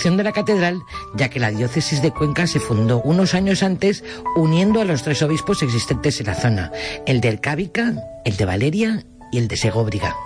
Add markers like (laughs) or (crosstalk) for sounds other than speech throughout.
de la catedral, ya que la diócesis de Cuenca se fundó unos años antes uniendo a los tres obispos existentes en la zona, el de Ercábica, el de Valeria y el de Segóbriga.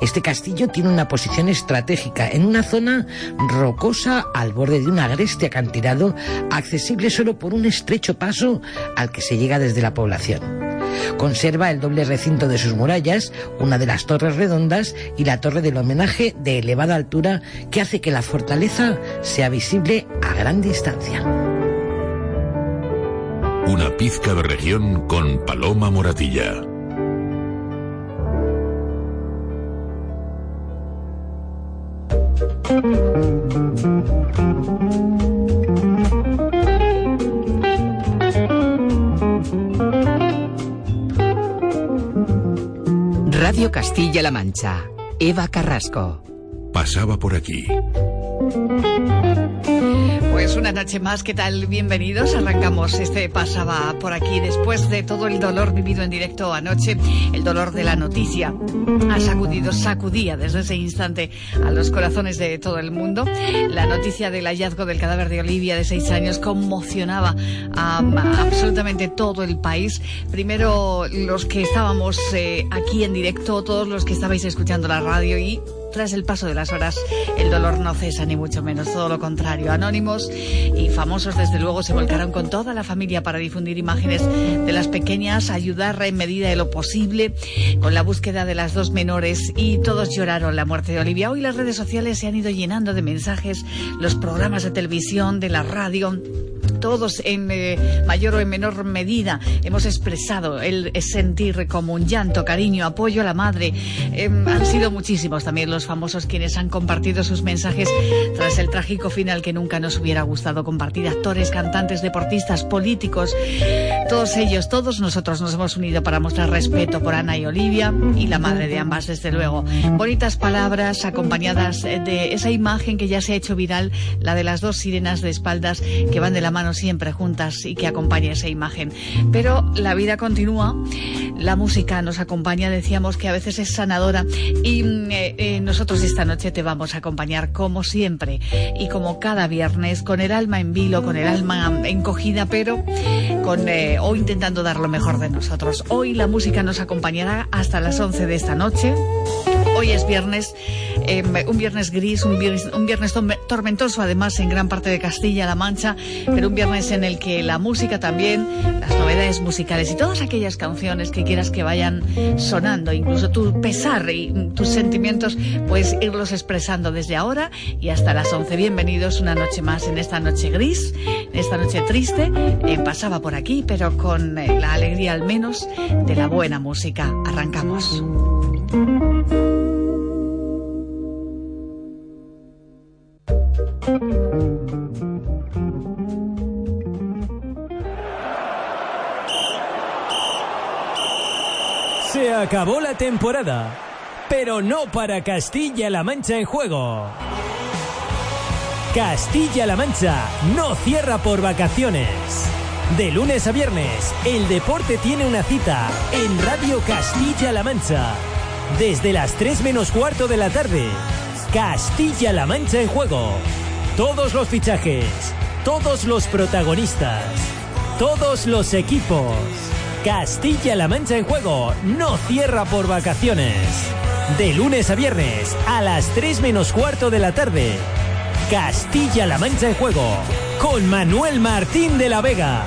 Este castillo tiene una posición estratégica en una zona rocosa al borde de un agreste acantilado accesible solo por un estrecho paso al que se llega desde la población. Conserva el doble recinto de sus murallas, una de las torres redondas y la torre del homenaje de elevada altura que hace que la fortaleza sea visible a gran distancia. Una pizca de región con Paloma Moratilla. Radio Castilla-La Mancha. Eva Carrasco. Pasaba por aquí. Una noche más, ¿qué tal? Bienvenidos. Arrancamos este pasaba por aquí después de todo el dolor vivido en directo anoche, el dolor de la noticia. Ha sacudido, sacudía desde ese instante a los corazones de todo el mundo. La noticia del hallazgo del cadáver de Olivia de seis años conmocionaba a, absolutamente todo el país. Primero los que estábamos eh, aquí en directo, todos los que estabais escuchando la radio y tras el paso de las horas, el dolor no cesa ni mucho menos, todo lo contrario. Anónimos y famosos, desde luego, se volcaron con toda la familia para difundir imágenes de las pequeñas, ayudar en medida de lo posible con la búsqueda de las dos menores y todos lloraron la muerte de Olivia. Hoy las redes sociales se han ido llenando de mensajes, los programas de televisión, de la radio todos en eh, mayor o en menor medida hemos expresado el sentir como un llanto, cariño, apoyo a la madre. Em, han sido muchísimos también los famosos quienes han compartido sus mensajes tras el trágico final que nunca nos hubiera gustado compartir. Actores, cantantes, deportistas, políticos, todos ellos, todos nosotros nos hemos unido para mostrar respeto por Ana y Olivia y la madre de ambas, desde luego. Bonitas palabras acompañadas de esa imagen que ya se ha hecho viral, la de las dos sirenas de espaldas que van de la mano siempre juntas y que acompañe esa imagen. Pero la vida continúa, la música nos acompaña, decíamos que a veces es sanadora y mm, eh, eh, nosotros esta noche te vamos a acompañar como siempre y como cada viernes con el alma en vilo, con el alma encogida, pero con eh, o intentando dar lo mejor de nosotros. Hoy la música nos acompañará hasta las 11 de esta noche. Hoy es viernes, em, un viernes gris, un viernes, tormentoso además en gran parte de Castilla-La Mancha, pero un viernes en el que la música también, las novedades musicales y todas aquellas canciones que quieras que vayan sonando, incluso tu pesar y tus sentimientos, puedes irlos expresando desde ahora y hasta las 11. Bienvenidos una noche más en esta noche gris, en esta noche triste. Pasaba por aquí, pero con eh, la alegría al menos de la buena música. Arrancamos. Se acabó la temporada, pero no para Castilla-La Mancha en juego. Castilla-La Mancha no cierra por vacaciones. De lunes a viernes, el deporte tiene una cita en Radio Castilla-La Mancha. Desde las 3 menos cuarto de la tarde, Castilla-La Mancha en juego. Todos los fichajes, todos los protagonistas, todos los equipos. Castilla-La Mancha en juego no cierra por vacaciones. De lunes a viernes a las 3 menos cuarto de la tarde. Castilla-La Mancha en juego con Manuel Martín de la Vega.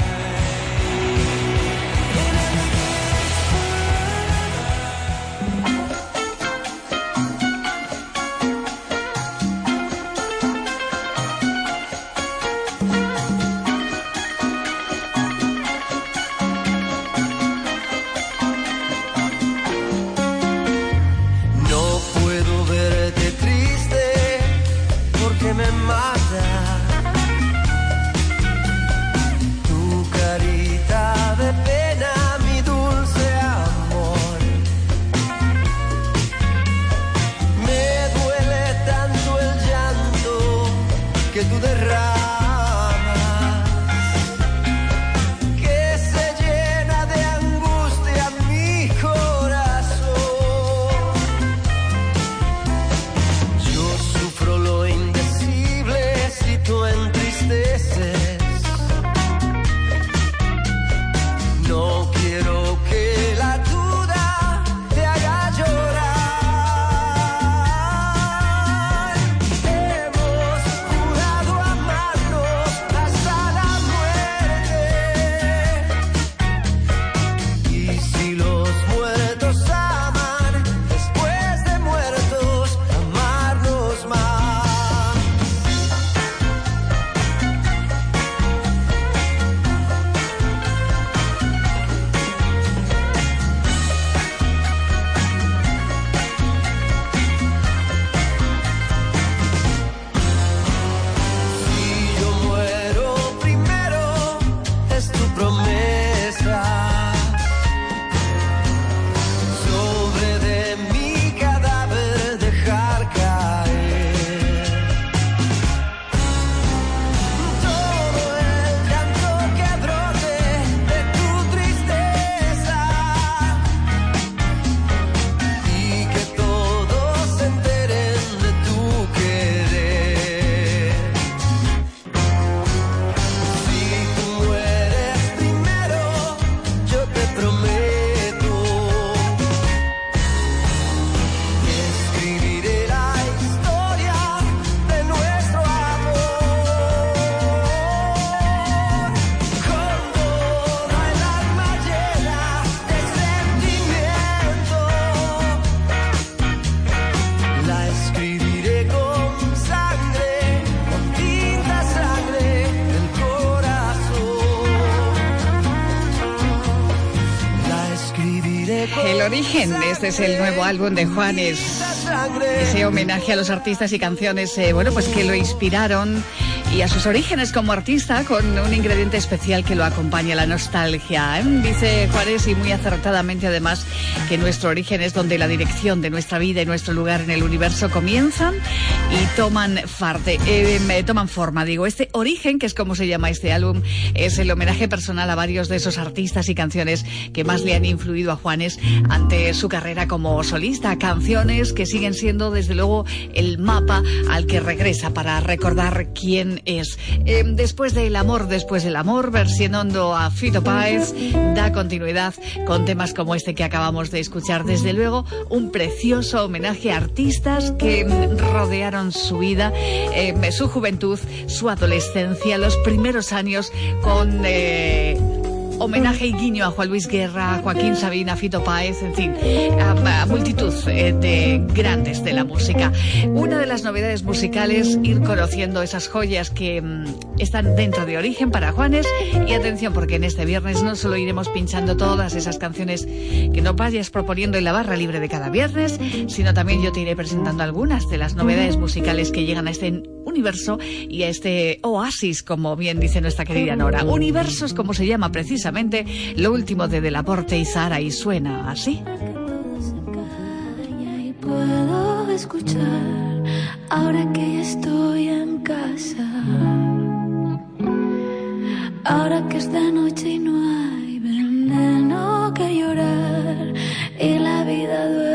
Este es el nuevo álbum de Juanes. Ese homenaje a los artistas y canciones, eh, bueno, pues que lo inspiraron y a sus orígenes como artista con un ingrediente especial que lo acompaña, la nostalgia. ¿eh? Dice Juárez y muy acertadamente además que nuestro origen es donde la dirección de nuestra vida y nuestro lugar en el universo comienzan y toman, parte, eh, toman forma. Digo, este origen, que es como se llama este álbum, es el homenaje personal a varios de esos artistas y canciones que más le han influido a Juanes ante su carrera como solista. Canciones que siguen siendo desde luego el mapa al que regresa para recordar quién es. Em, después del amor, después del amor, versionando a Fito Páez, da continuidad con temas como este que acabamos de escuchar. Desde luego, un precioso homenaje a artistas que rodearon su vida, em, su juventud, su adolescencia, los primeros años con... Eh, homenaje y guiño a Juan Luis Guerra, a Joaquín Sabina, Fito Páez, en fin, a, multitud eh, de grandes de la música. Una de las novedades musicales, ir conociendo esas joyas que mm, están dentro de origen para Juanes. Y atención, porque en este viernes no solo iremos pinchando todas esas canciones que nos vayas proponiendo en la barra libre de cada viernes, sino también yo te iré presentando algunas de las novedades musicales que llegan a este universo y a este oasis, como bien dice nuestra querida Nora. Universos, como se llama precisamente lo último de Delaporte y Sara, y suena así. Puedo escuchar ahora que estoy en casa. Ahora que es de noche y no hay veneno que llorar y la vida duerme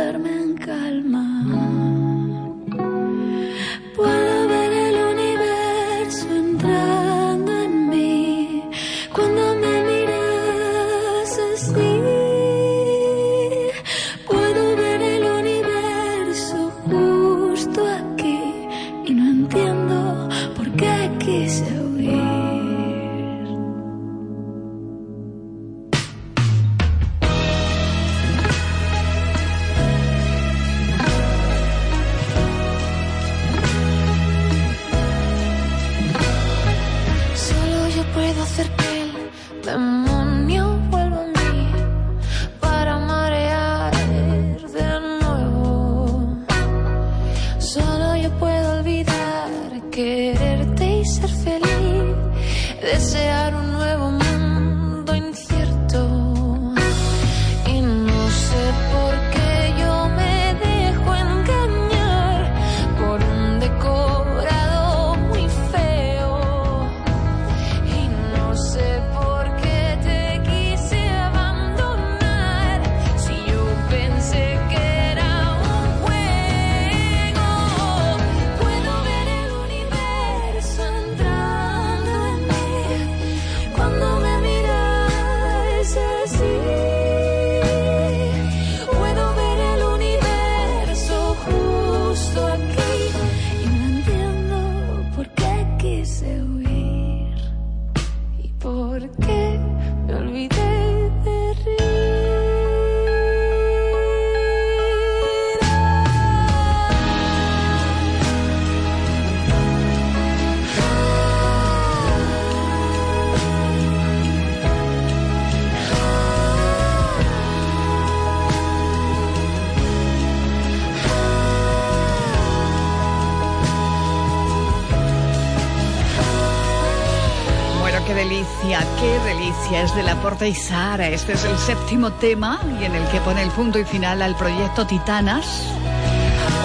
es de la Porta y Sara. Este es el séptimo tema y en el que pone el punto y final al proyecto Titanas.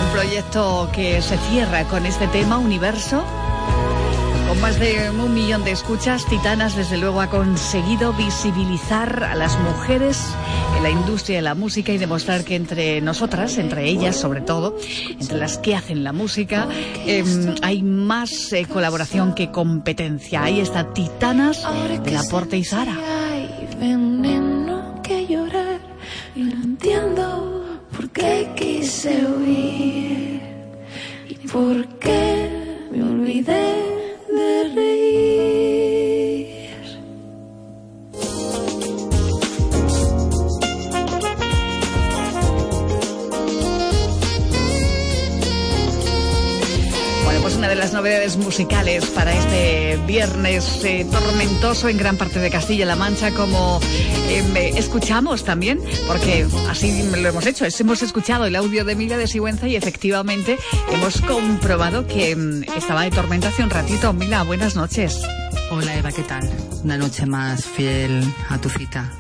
Un proyecto que se cierra con este tema, Universo. Con más de un millón de escuchas, Titanas desde luego ha conseguido visibilizar a las mujeres en la industria de la música y demostrar que entre nosotras, entre ellas sobre todo, entre las que hacen la música, em, hay más eh, colaboración que competencia. Ahí está Titanas de la Porte y Sara. veneno que llorar y no entiendo por qué quise huir y por en gran parte de Castilla-La Mancha, como em, escuchamos también, porque así lo hemos hecho. hemos escuchado el audio de Mila de Sigüenza y efectivamente hemos comprobado que em, estaba de tormenta hace un ratito. Mila, buenas noches. Hola Eva, ¿qué tal? Una noche más fiel a tu cita.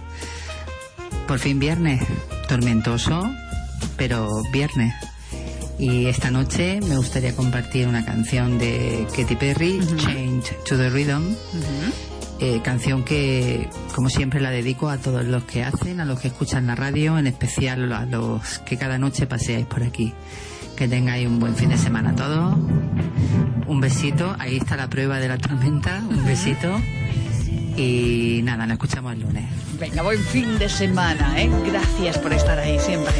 Por fin viernes, tormentoso, pero viernes. Y esta noche me gustaría compartir una canción de Katy Perry, Change to the Rhythm. Eh, canción que, como siempre, la dedico a todos los que hacen, a los que escuchan la radio, en especial a los que cada noche paseáis por aquí. Que tengáis un buen fin de semana todos. Un besito. Ahí está la prueba de la tormenta. Un besito. Y nada, nos escuchamos el lunes. Venga, buen fin de semana, ¿eh? Gracias por estar ahí siempre.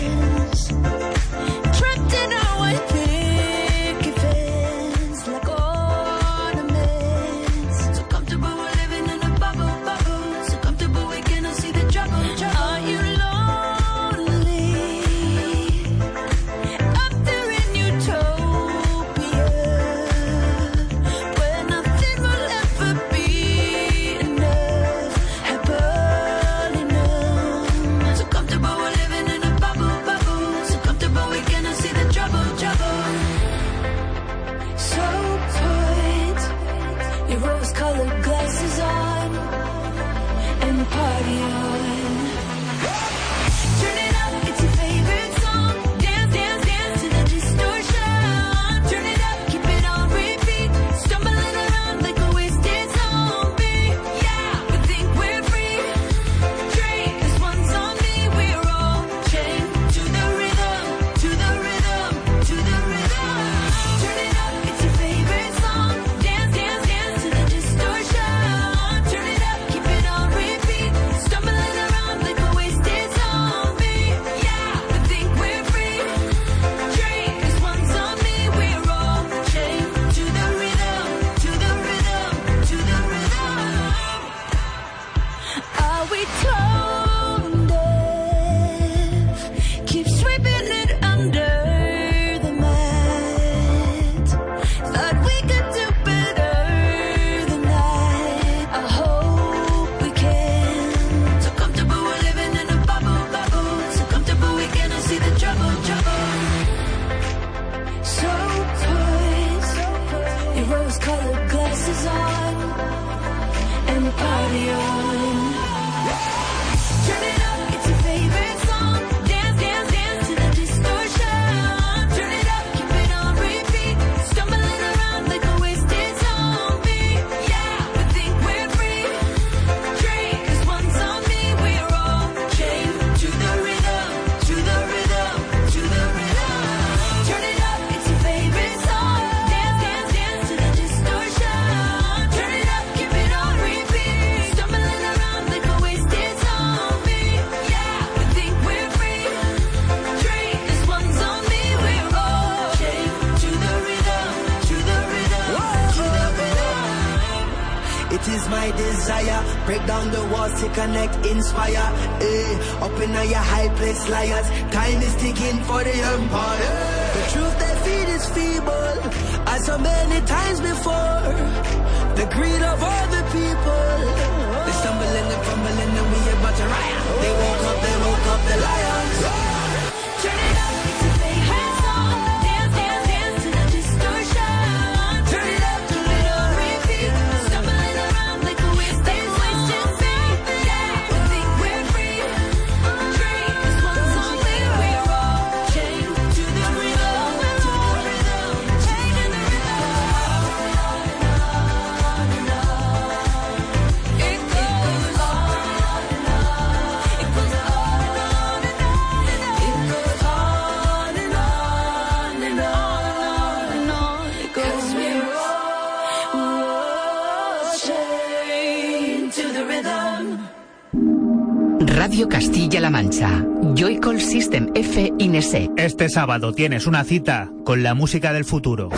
Este sábado tienes una cita con la música del futuro.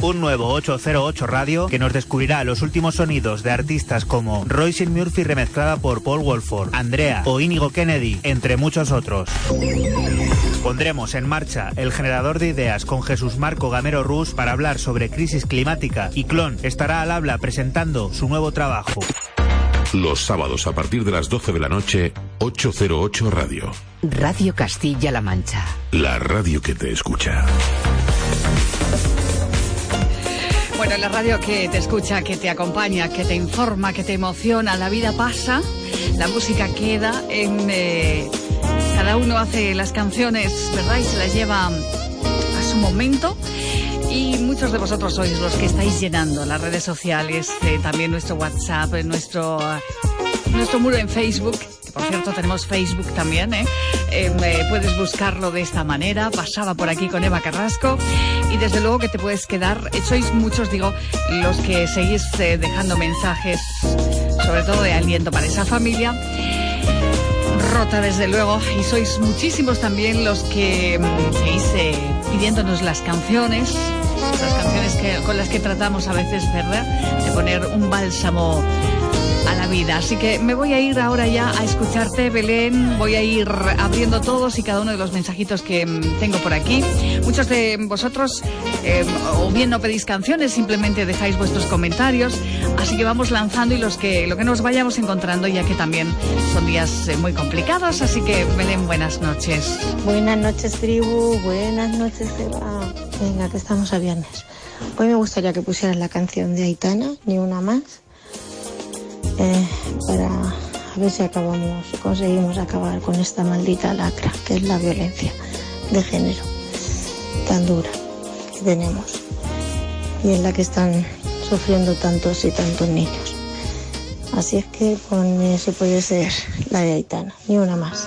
Un nuevo 808 Radio que nos descubrirá los últimos sonidos de artistas como Royce Murphy remezclada por Paul Wolford, Andrea o Inigo Kennedy, entre muchos otros. Pondremos en marcha el generador de ideas con Jesús Marco Gamero Rus para hablar sobre crisis climática y Clon estará al habla presentando su nuevo trabajo. Los sábados a partir de las 12 de la noche, 808 Radio. Radio Castilla-La Mancha. La radio que te escucha. Bueno, la radio que te escucha, que te acompaña, que te informa, que te emociona, la vida pasa, la música queda, en, eh, cada uno hace las canciones, ¿verdad? Y se las lleva a su momento. Y muchos de vosotros sois los que estáis llenando las redes sociales, eh, también nuestro WhatsApp, eh, nuestro, nuestro muro en Facebook. Por cierto, tenemos Facebook también, ¿eh? Em, eh, puedes buscarlo de esta manera. Pasaba por aquí con Eva Carrasco. Y desde luego que te puedes quedar. eh, Sois muchos, digo, los que seguís eh, dejando mensajes, sobre todo de aliento para esa familia. Rota, desde luego. Y sois muchísimos también los que mm, seguís eh, pidiéndonos las canciones. Las canciones que, con las que tratamos a veces, ¿verdad? De poner un bálsamo a la vida. Así que me voy a ir ahora ya a escucharte, Belén. Voy a ir abriendo todos y cada uno de los mensajitos que mm, tengo por aquí. Muchos de vosotros eh, o bien no pedís canciones, simplemente dejáis vuestros comentarios. Así que vamos lanzando y los que, lo que nos vayamos encontrando, ya que también son días eh, muy complicados. Así que, Belén, buenas noches. Buenas noches, tribu. Buenas noches, Eva. Venga, que estamos a viernes. Hoy me gustaría que pusieras la canción de Aitana, ni una más, eh, para a ver si acabamos, conseguimos acabar con esta maldita lacra que es la violencia de género tan dura que tenemos y en la que están sufriendo tantos y tantos niños. Así es que pon, si puede ser la de Aitana, ni una más.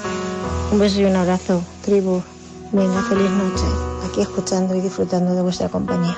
Un beso y un abrazo, tribu. Venga, feliz noche. Aquí escuchando y disfrutando de vuestra compañía.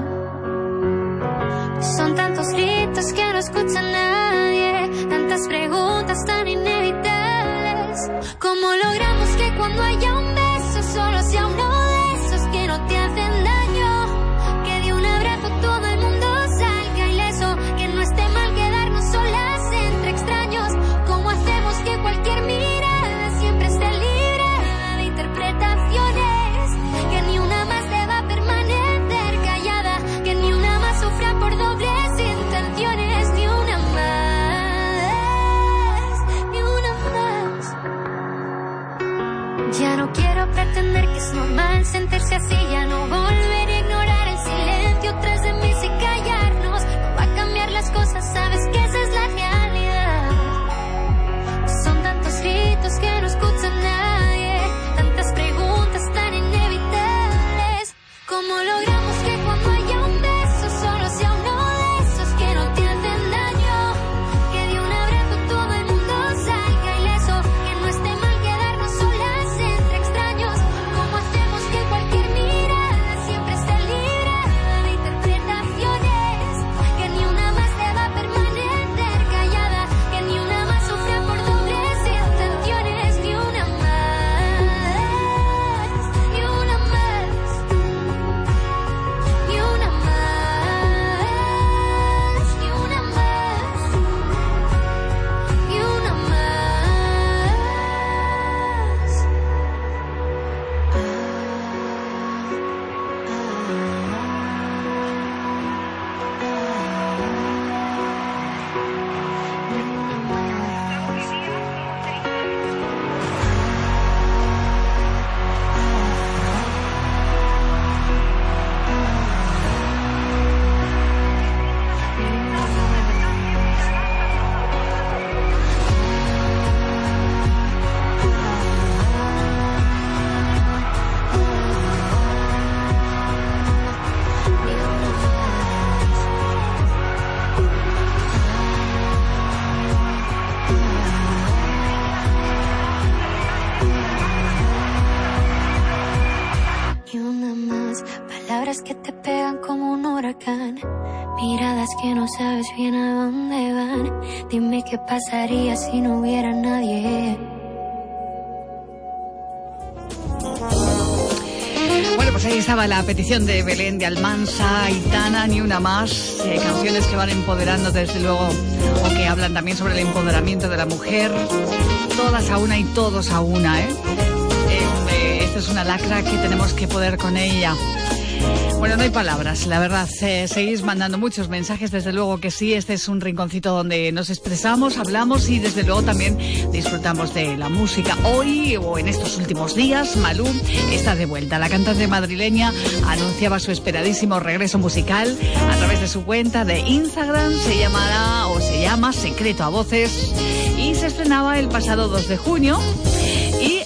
Son tantos gritos que no escucha nadie, tantas preguntas tan inevitables. ¿Cómo logramos que cuando haya un beso solo sea uno a dónde van. Dime qué pasaría si no hubiera nadie. Bueno, pues ahí estaba la petición de Belén de Almansa, Tana, ni una más. Eh, canciones que van empoderando desde luego, o que hablan también sobre el empoderamiento de la mujer. Todas a una y todos a una. Eh, eh, Esta es una lacra que tenemos que poder con ella. Bueno, no hay palabras, la verdad. eh, seguís mandando muchos mensajes, desde luego que sí. Este es un rinconcito donde nos expresamos, hablamos y desde luego también disfrutamos de la música. Hoy o en estos últimos días, Malú está de vuelta. La cantante madrileña anunciaba su esperadísimo regreso musical a través de su cuenta de Instagram. Se llamará o se llama Secreto a Voces y se estrenaba el pasado 2 de junio.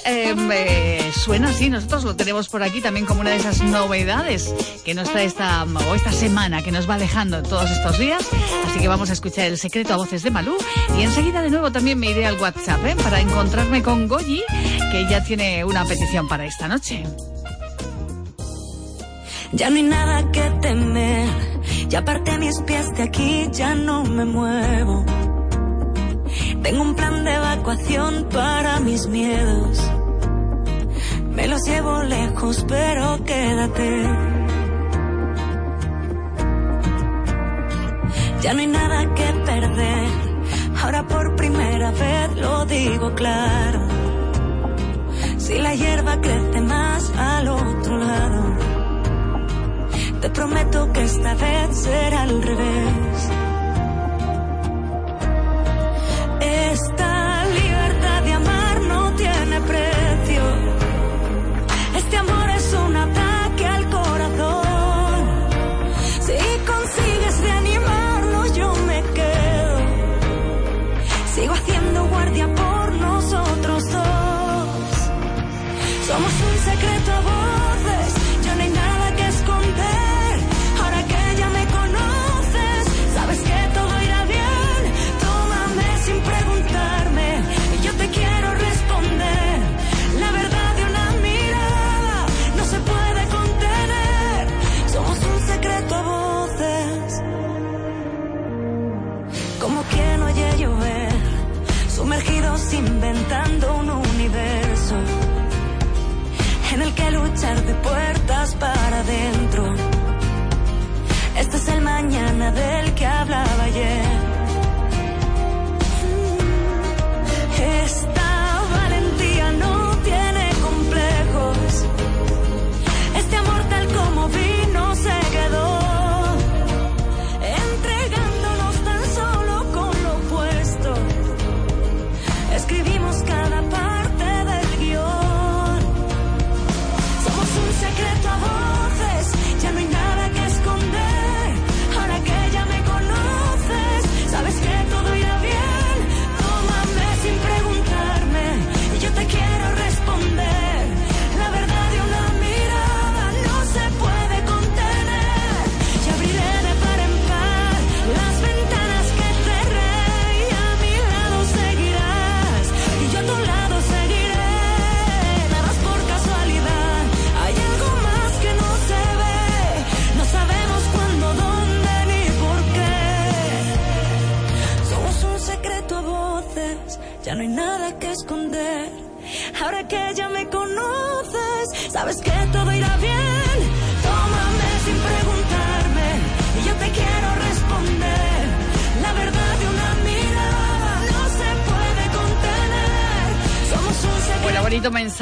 Em, (laughs) eh, suena así, nosotros lo tenemos por aquí también como una de esas novedades que nos trae esta, o esta semana que nos va alejando todos estos días. Así que vamos a escuchar el secreto a voces de Malú y enseguida de nuevo también me iré al WhatsApp ¿eh? para encontrarme con Goyi, que ya tiene una petición para esta noche. Ya no hay nada que temer, ya aparté mis pies de aquí, ya no me muevo. Tengo un plan de evacuación para mis miedos. Me los llevo lejos, pero quédate. Ya no hay nada que perder. Ahora por primera vez lo digo claro. Si la hierba crece más al otro lado, te prometo que esta vez será al revés.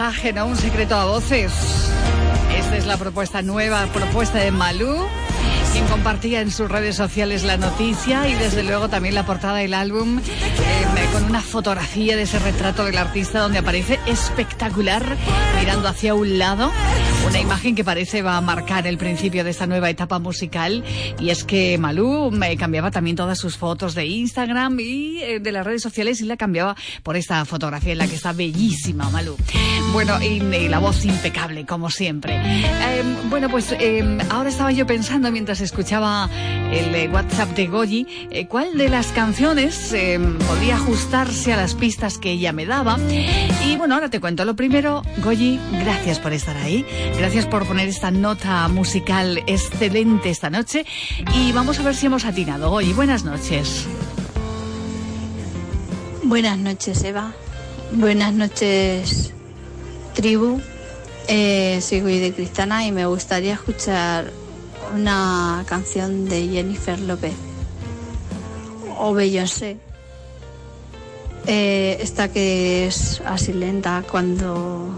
¿No? Un secreto a voces. Esta es la propuesta nueva, propuesta de Malú, quien compartía en sus redes sociales la noticia y desde luego también la portada del álbum eh, con una fotografía de ese retrato del artista donde aparece espectacular mirando hacia un lado. Una imagen que parece va a marcar el principio de esta nueva etapa musical y es que Malú me cambiaba también todas sus fotos de Instagram y eh, de las redes sociales y la cambiaba por esta fotografía en la que está bellísima Malú. Bueno, y, y la voz impecable como siempre. Eh, bueno, pues eh, ahora estaba yo pensando mientras escuchaba el eh, WhatsApp de Goyi, eh, cuál de las canciones eh, podía ajustarse a las pistas que ella me daba. Y bueno, ahora te cuento. Lo primero, Goyi, gracias por estar ahí. Gracias por poner esta nota musical excelente esta noche. Y vamos a ver si hemos atinado. Goyi, buenas noches. Buenas noches, Eva. Buenas noches, tribu. Eh, soy Guy de Cristana y me gustaría escuchar una canción de Jennifer López o Beyoncé. Eh, esta que es así lenta cuando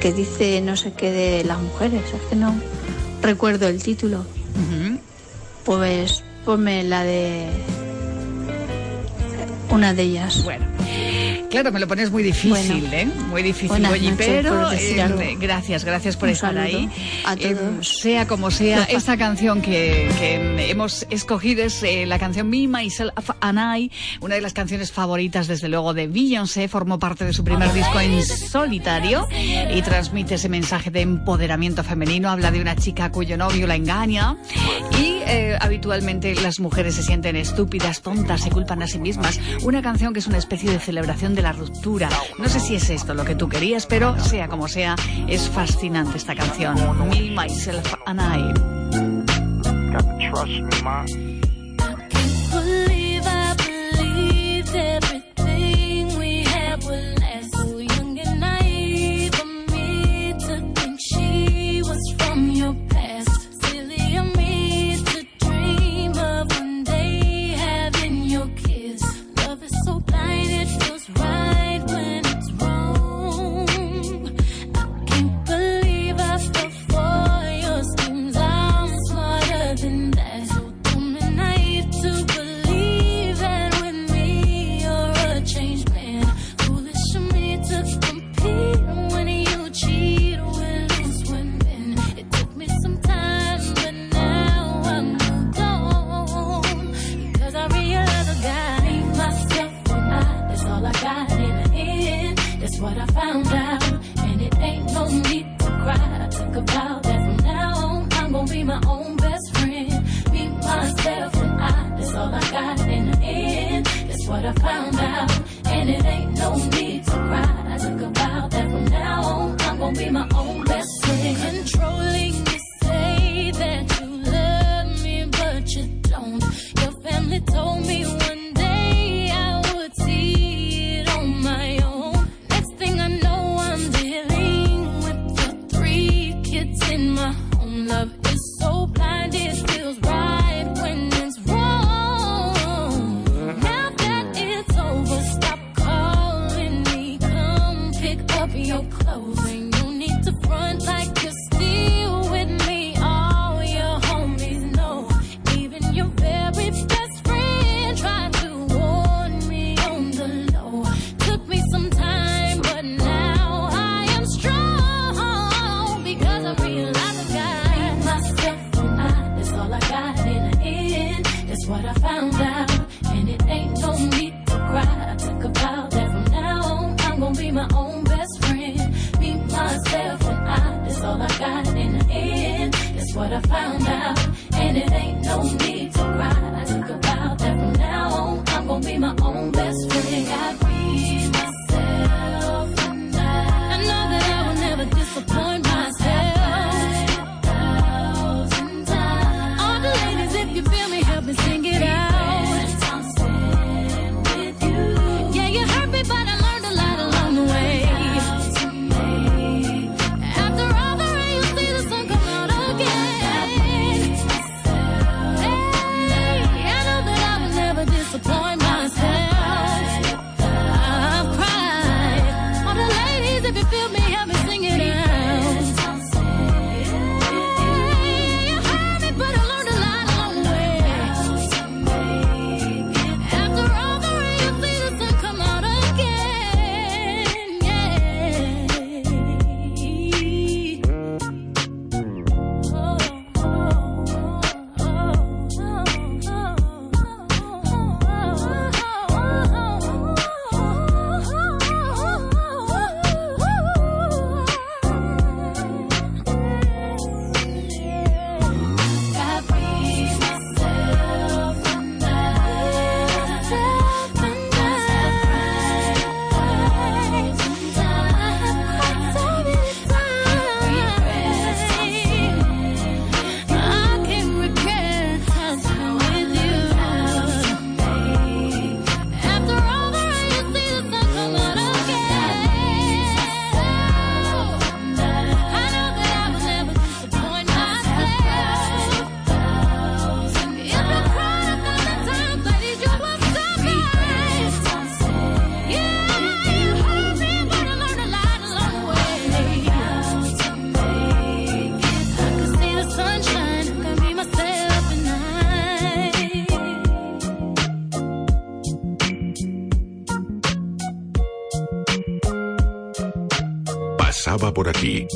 que dice no sé qué de las mujeres, es que no recuerdo el título. Pues ponme la de una de ellas. Bueno. Claro, me lo pones muy difícil, Bueno. ¿eh? Muy difícil, Buenas Goyi, noches, pero eh, gracias, gracias por Un estar ahí. a Eh, todos. sea como sea, esta canción que, que hemos escogido es eh, la canción Me, Myself and I, una de las canciones favoritas, desde luego, de Beyoncé. Formó parte de su primer disco en solitario y transmite ese mensaje de empoderamiento femenino. Habla de una chica cuyo novio la engaña y eh, habitualmente las mujeres se sienten estúpidas, tontas, se culpan a sí mismas. Una canción que es una especie de celebración de la ruptura. No sé si es esto lo que tú querías, pero sea como sea, es fascinante esta canción. Me, Myself and I.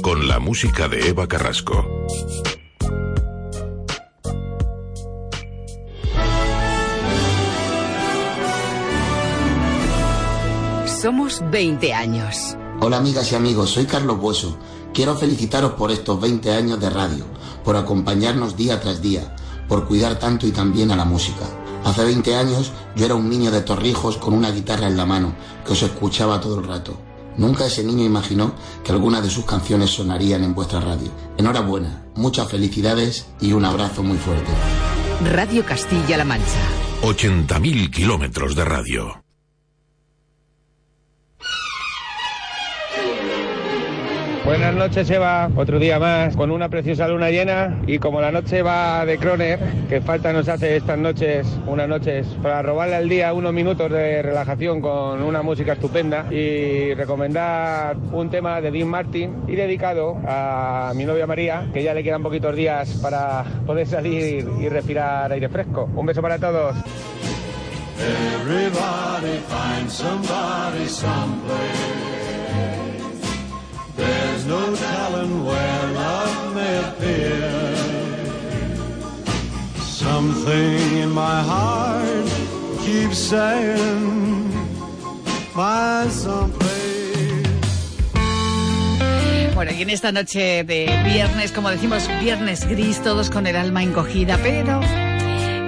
con la música de Eva Carrasco. Somos 20 años. Hola amigas y amigos, soy Carlos Bueso. Quiero felicitaros por estos 20 años de radio, por acompañarnos día tras día, por cuidar tanto y tan bien a la música. Hace 20 años yo era un niño de Torrijos con una guitarra en la mano, que os escuchaba todo el rato. Nunca ese niño imaginó que algunas de sus canciones sonarían en vuestra radio. Enhorabuena, muchas felicidades y un abrazo muy fuerte. Radio Castilla-La Mancha. 80.000 kilómetros de radio. Buenas noches, Eva. Otro día más con una preciosa luna llena. Y como la noche va de Croner, que falta nos hace estas noches, unas noches, para robarle al día unos minutos de relajación con una música estupenda y recomendar un tema de Dean Martin y dedicado a mi novia María, que ya le quedan poquitos días para poder salir y respirar aire fresco. Un beso para todos. Everybody somebody. There's no telling where love may appear. Something in my heart keeps saying, my someplace. Bueno, y en esta noche de viernes, como decimos, viernes gris, todos con el alma encogida, pero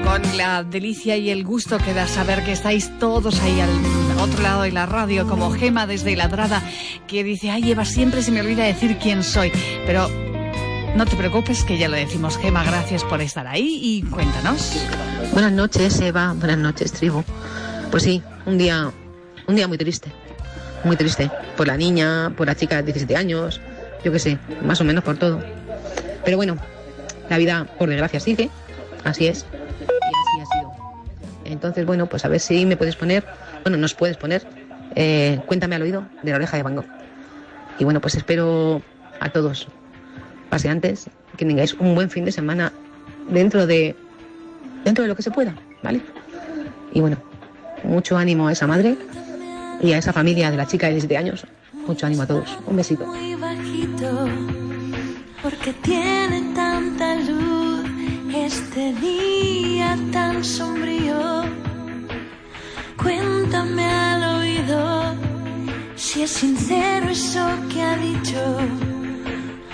con la delicia y el gusto que da saber que estáis todos ahí al otro lado de la radio, como Gema desde Ladrada, que dice, ay Eva, siempre se me olvida decir quién soy, pero no te preocupes que ya lo decimos, Gema, gracias por estar ahí y cuéntanos. Buenas noches, Eva. Buenas noches, tribu. Pues sí, un día, un día muy triste. Muy triste. Por la niña, por la chica de 17 años, yo qué sé, más o menos por todo. Pero bueno, la vida, por desgracia, sigue. Así es. Y así ha sido. Entonces, bueno, pues a ver si me puedes poner, bueno, nos puedes poner, eh, cuéntame al oído de la oreja de Van Gogh. Y bueno, pues espero a todos, paseantes, que tengáis un buen fin de semana dentro de dentro de lo que se pueda, ¿vale? Y bueno, mucho ánimo a esa madre y a esa familia de la chica de 17 años. Mucho ánimo a todos. Un besito. porque tiene tanta luz este día tan sombrío. Cuéntame al oído si es sincero eso que ha dicho,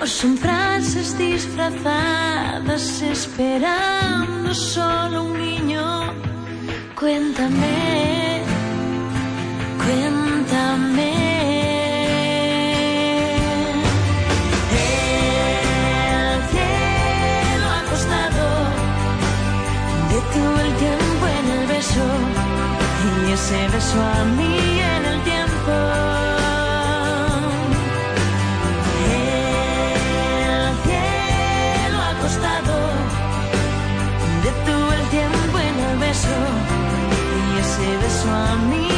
o son frases disfrazadas esperando solo un niño. Cuéntame, cuéntame. Detuvo el tiempo en el beso ese beso a mí en el tiempo. El cielo acostado detuvo el tiempo en el beso y ese beso a mí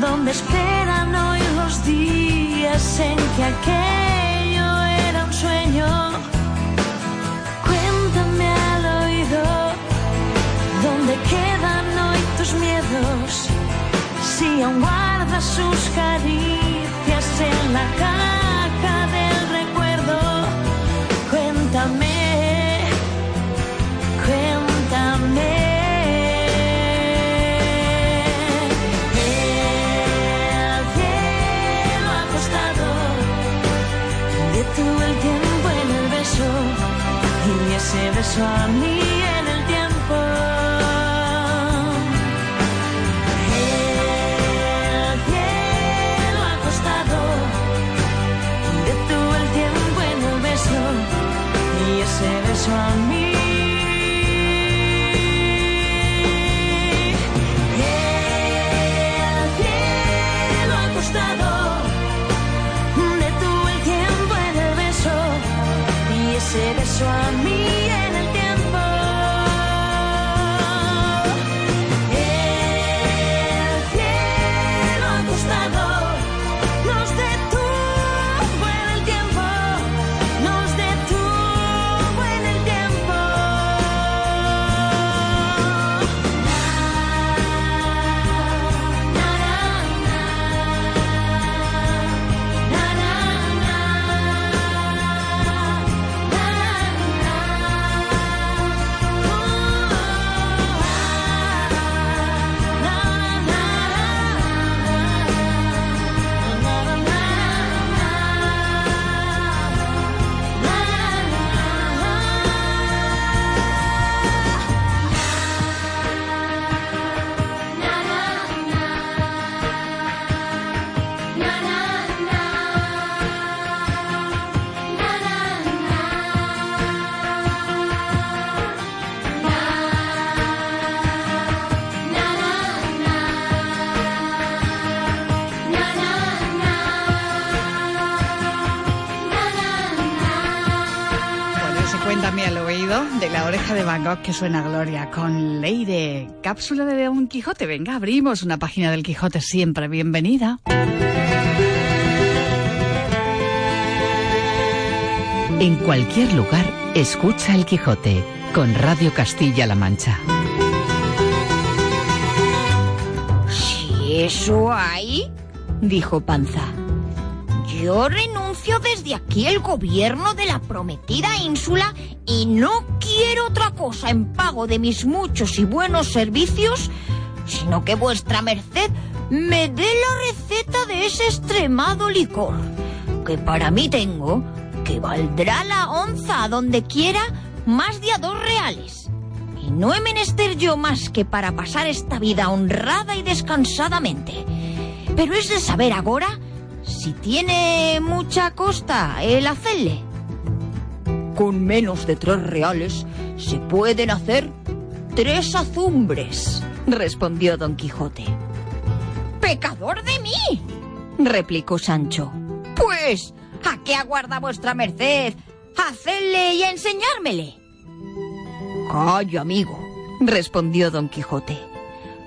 donde esperan hoy los días en que aquello era un sueño. Cuéntame al oído dónde quedan hoy tus miedos, si aún guardas sus caricias en la caja ese que suena a Gloria con Leire. Cápsula de Don Quijote. Venga, abrimos una página del Quijote siempre. Bienvenida. En cualquier lugar, escucha el Quijote con Radio Castilla-La Mancha. Si eso hay, dijo Panza. Yo renuncio desde aquí el gobierno de la prometida ínsula y no quiero otra cosa en pago de mis muchos y buenos servicios, sino que vuestra merced me dé la receta de ese extremado licor, que para mí tengo, que valdrá la onza donde quiera más de a dos reales. Y no he menester yo más que para pasar esta vida honrada y descansadamente. Pero es de saber ahora si tiene mucha costa el hacerle. Con menos de tres reales se pueden hacer tres azumbres, respondió don Quijote. ¡Pecador de mí! replicó Sancho. Pues, ¿a qué aguarda vuestra merced? Hacerle y enseñármele. Calla, amigo, respondió don Quijote,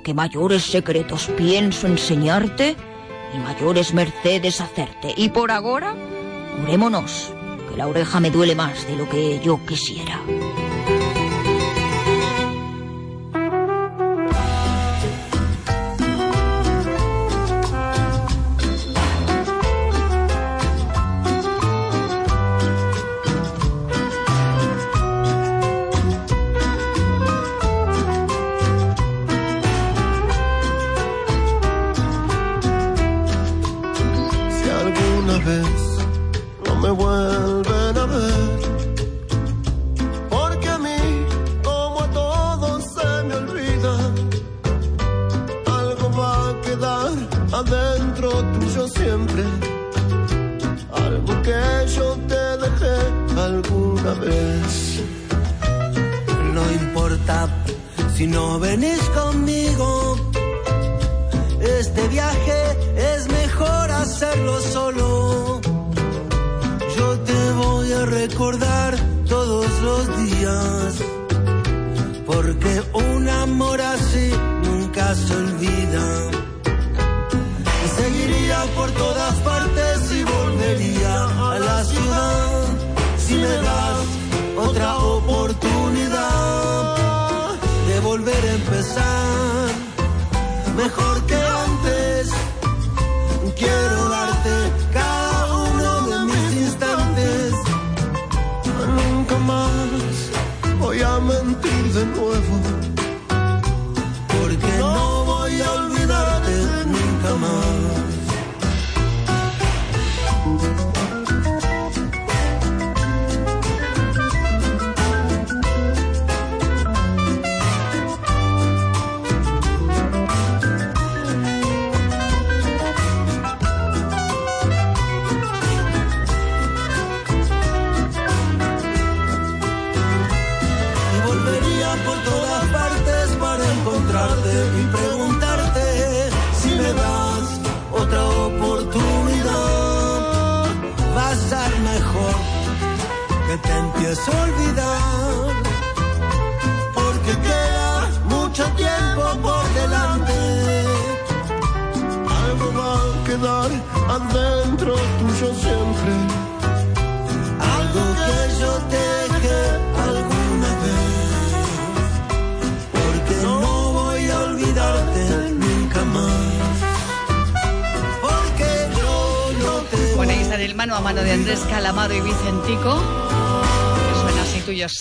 que mayores secretos pienso enseñarte y mayores mercedes hacerte. Y por ahora, curémonos, la oreja me duele más de lo que yo quisiera.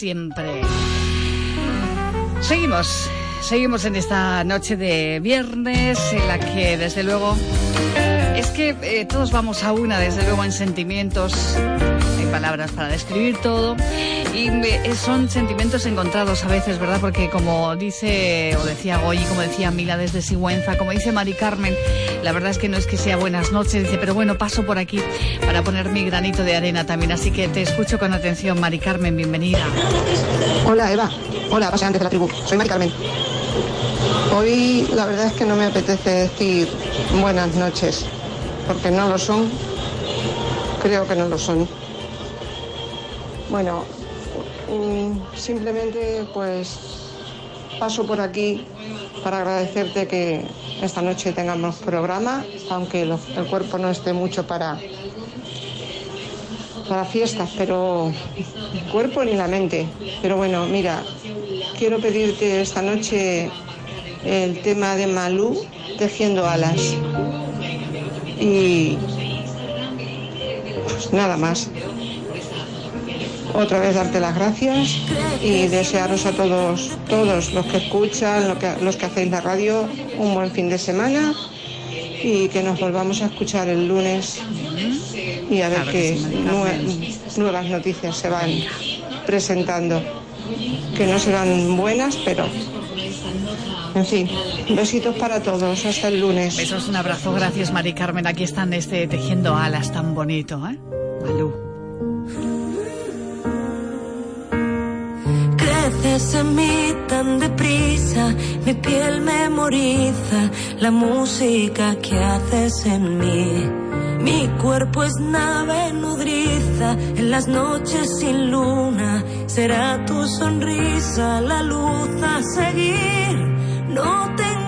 Siempre. Seguimos, seguimos en esta noche de viernes en la que desde luego es que eh, todos vamos a una, desde luego en sentimientos, hay palabras para describir todo y eh, son sentimientos encontrados a veces, ¿verdad? Porque como dice o decía Goyi, como decía Mila desde Sigüenza, como dice Mari Carmen, la verdad es que no es que sea buenas noches, dice, pero bueno, paso por aquí para poner mi granito de arena también, así que te escucho con atención, Mari Carmen, bienvenida. Hola Eva, hola paseantes de la tribu, soy Mari Carmen. Hoy la verdad es que no me apetece decir buenas noches, porque no lo son, creo que no lo son. Bueno, simplemente pues paso por aquí para agradecerte que esta noche tengamos programa, aunque el cuerpo no esté mucho para, para fiestas, pero el cuerpo ni la mente. Pero bueno, mira, quiero pedirte esta noche el tema de Malú, Tejiendo Alas. Y pues nada más. Otra vez darte las gracias y desearos a todos, todos los que escuchan, lo que- los que hacéis la radio, un buen fin de semana y que nos volvamos a escuchar el lunes y a ver Claro qué nue- nuevas noticias se van presentando, que no serán buenas, pero en fin, besitos para todos, hasta el lunes. Besos, un abrazo, gracias Mari Carmen. Aquí están este tejiendo alas tan bonito, ¿eh? Creces en mí tan deprisa, mi piel memoriza la música que haces en mí. Mi cuerpo es nave nudriza en las noches sin luna. Será tu sonrisa la luz a seguir. No tengas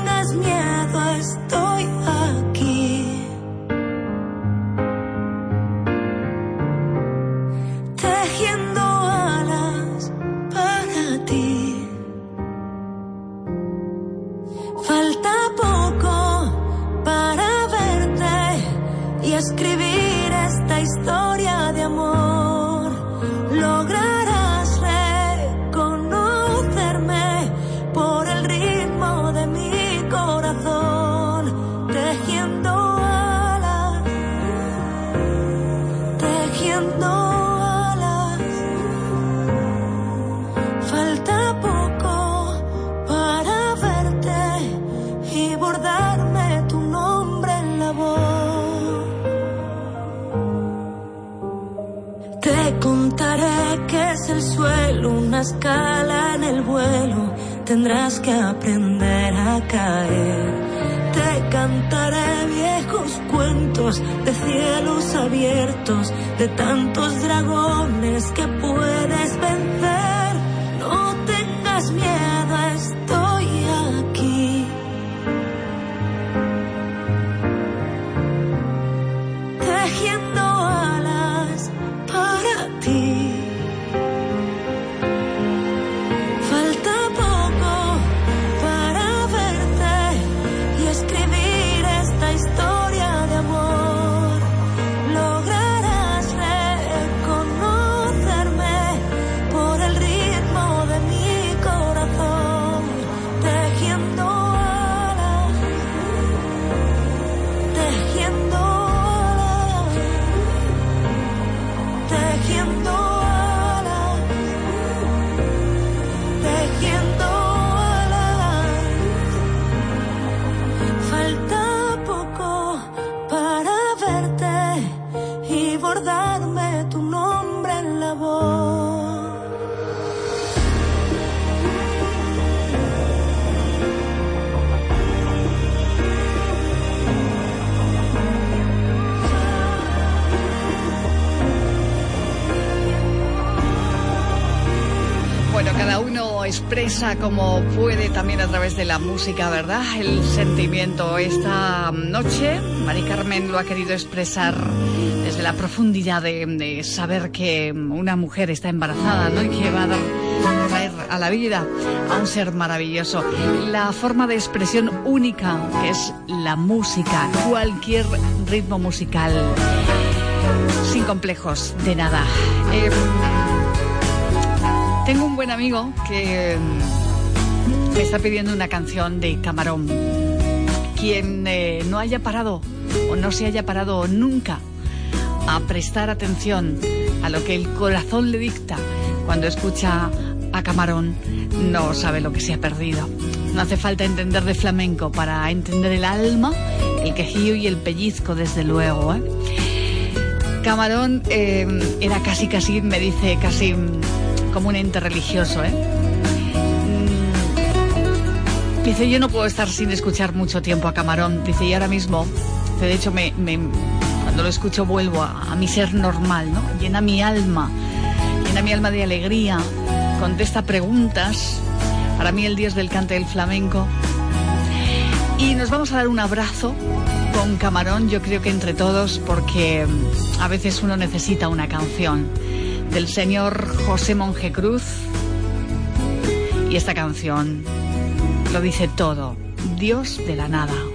expresa como puede también a través de la música, ¿verdad? El sentimiento. Esta noche, Mari Carmen lo ha querido expresar desde la profundidad de, saber que una mujer está embarazada, ¿no? Y que va a dar a la vida a un ser maravilloso. La forma de expresión única que es la música, cualquier ritmo musical, sin complejos de nada. Eh, tengo un buen amigo que mm, me está pidiendo una canción de Camarón. Quien eh, no haya parado o no se haya parado nunca a prestar atención a lo que el corazón le dicta cuando escucha a Camarón, no sabe lo que se ha perdido. No hace falta entender de flamenco para entender el alma, el quejío y el pellizco, desde luego. ¿eh? Camarón eh, era casi, casi, me dice, casi como un ente religioso, ¿eh? Mm, Dice, yo no puedo estar sin escuchar mucho tiempo a Camarón. Dice, y ahora mismo, de hecho, me, cuando lo escucho vuelvo a, a mi ser normal, ¿no? Llena mi alma, llena mi alma de alegría, contesta preguntas. Para mí el dios del cante del flamenco. Y nos vamos a dar un abrazo con Camarón, yo creo que entre todos, porque mm, a veces uno necesita una canción del señor José Monje Cruz. Y esta canción lo dice todo. Dios de la nada.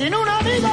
Amigo, sin un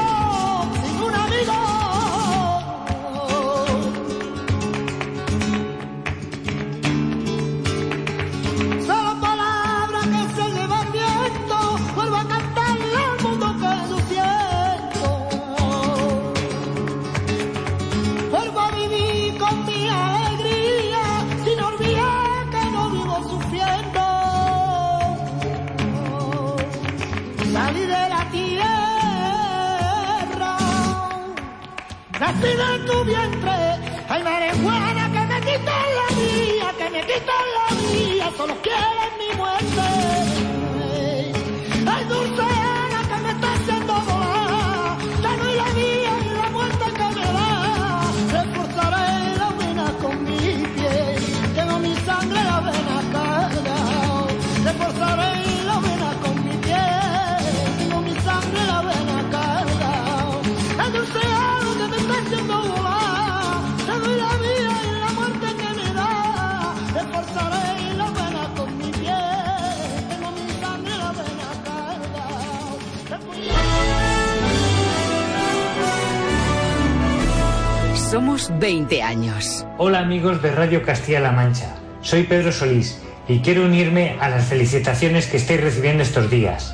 Somos 20 años. Hola amigos de Radio Castilla-La Mancha, soy Pedro Solís y quiero unirme a las felicitaciones que estáis recibiendo estos días.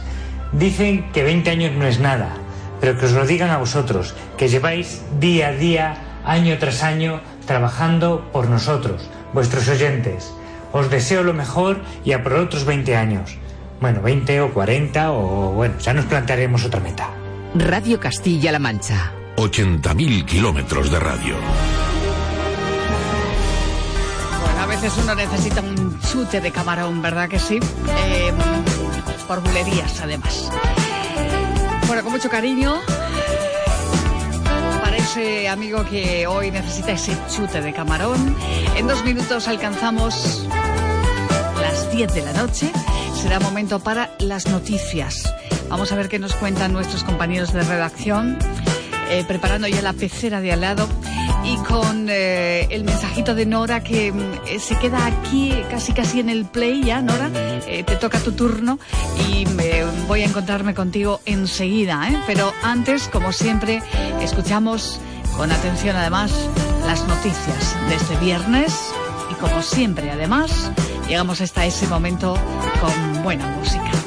Dicen que 20 años no es nada, pero que os lo digan a vosotros, que lleváis día a día, año tras año, trabajando por nosotros, vuestros oyentes. Os deseo lo mejor y a por otros 20 años. Bueno, 20 o 40 o bueno, ya nos plantearemos otra meta. Radio Castilla-La Mancha. 80.000 kilómetros de radio. Bueno, a veces uno necesita un chute de camarón, ¿verdad que sí? Eh, por bulerías, además. Bueno, con mucho cariño para ese amigo que hoy necesita ese chute de camarón. En dos minutos alcanzamos las 10 de la noche. Será momento para las noticias. Vamos a ver qué nos cuentan nuestros compañeros de redacción, eh, preparando ya la pecera de al lado y con eh, el mensajito de Nora que mm, eh, se queda aquí casi casi en el play ya, Nora. Eh, te toca tu turno y me voy a encontrarme contigo enseguida. Pero antes, como siempre, escuchamos con atención además las noticias de este viernes y como siempre además llegamos hasta ese momento con buena música.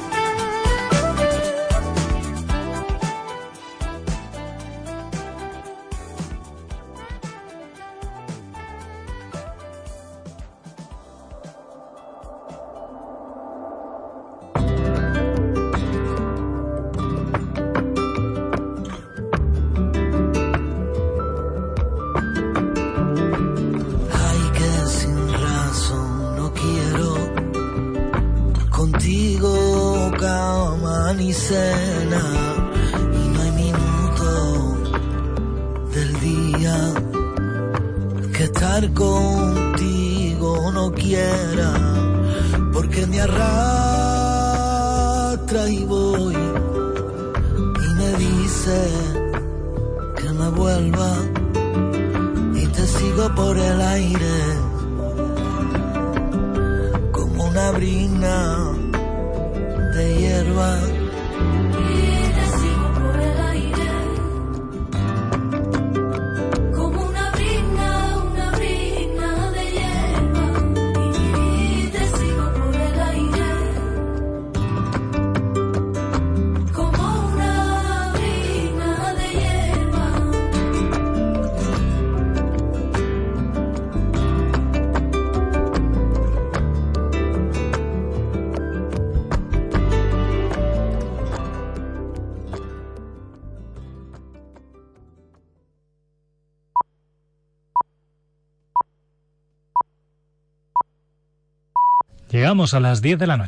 Llegamos a las 10 de la noche.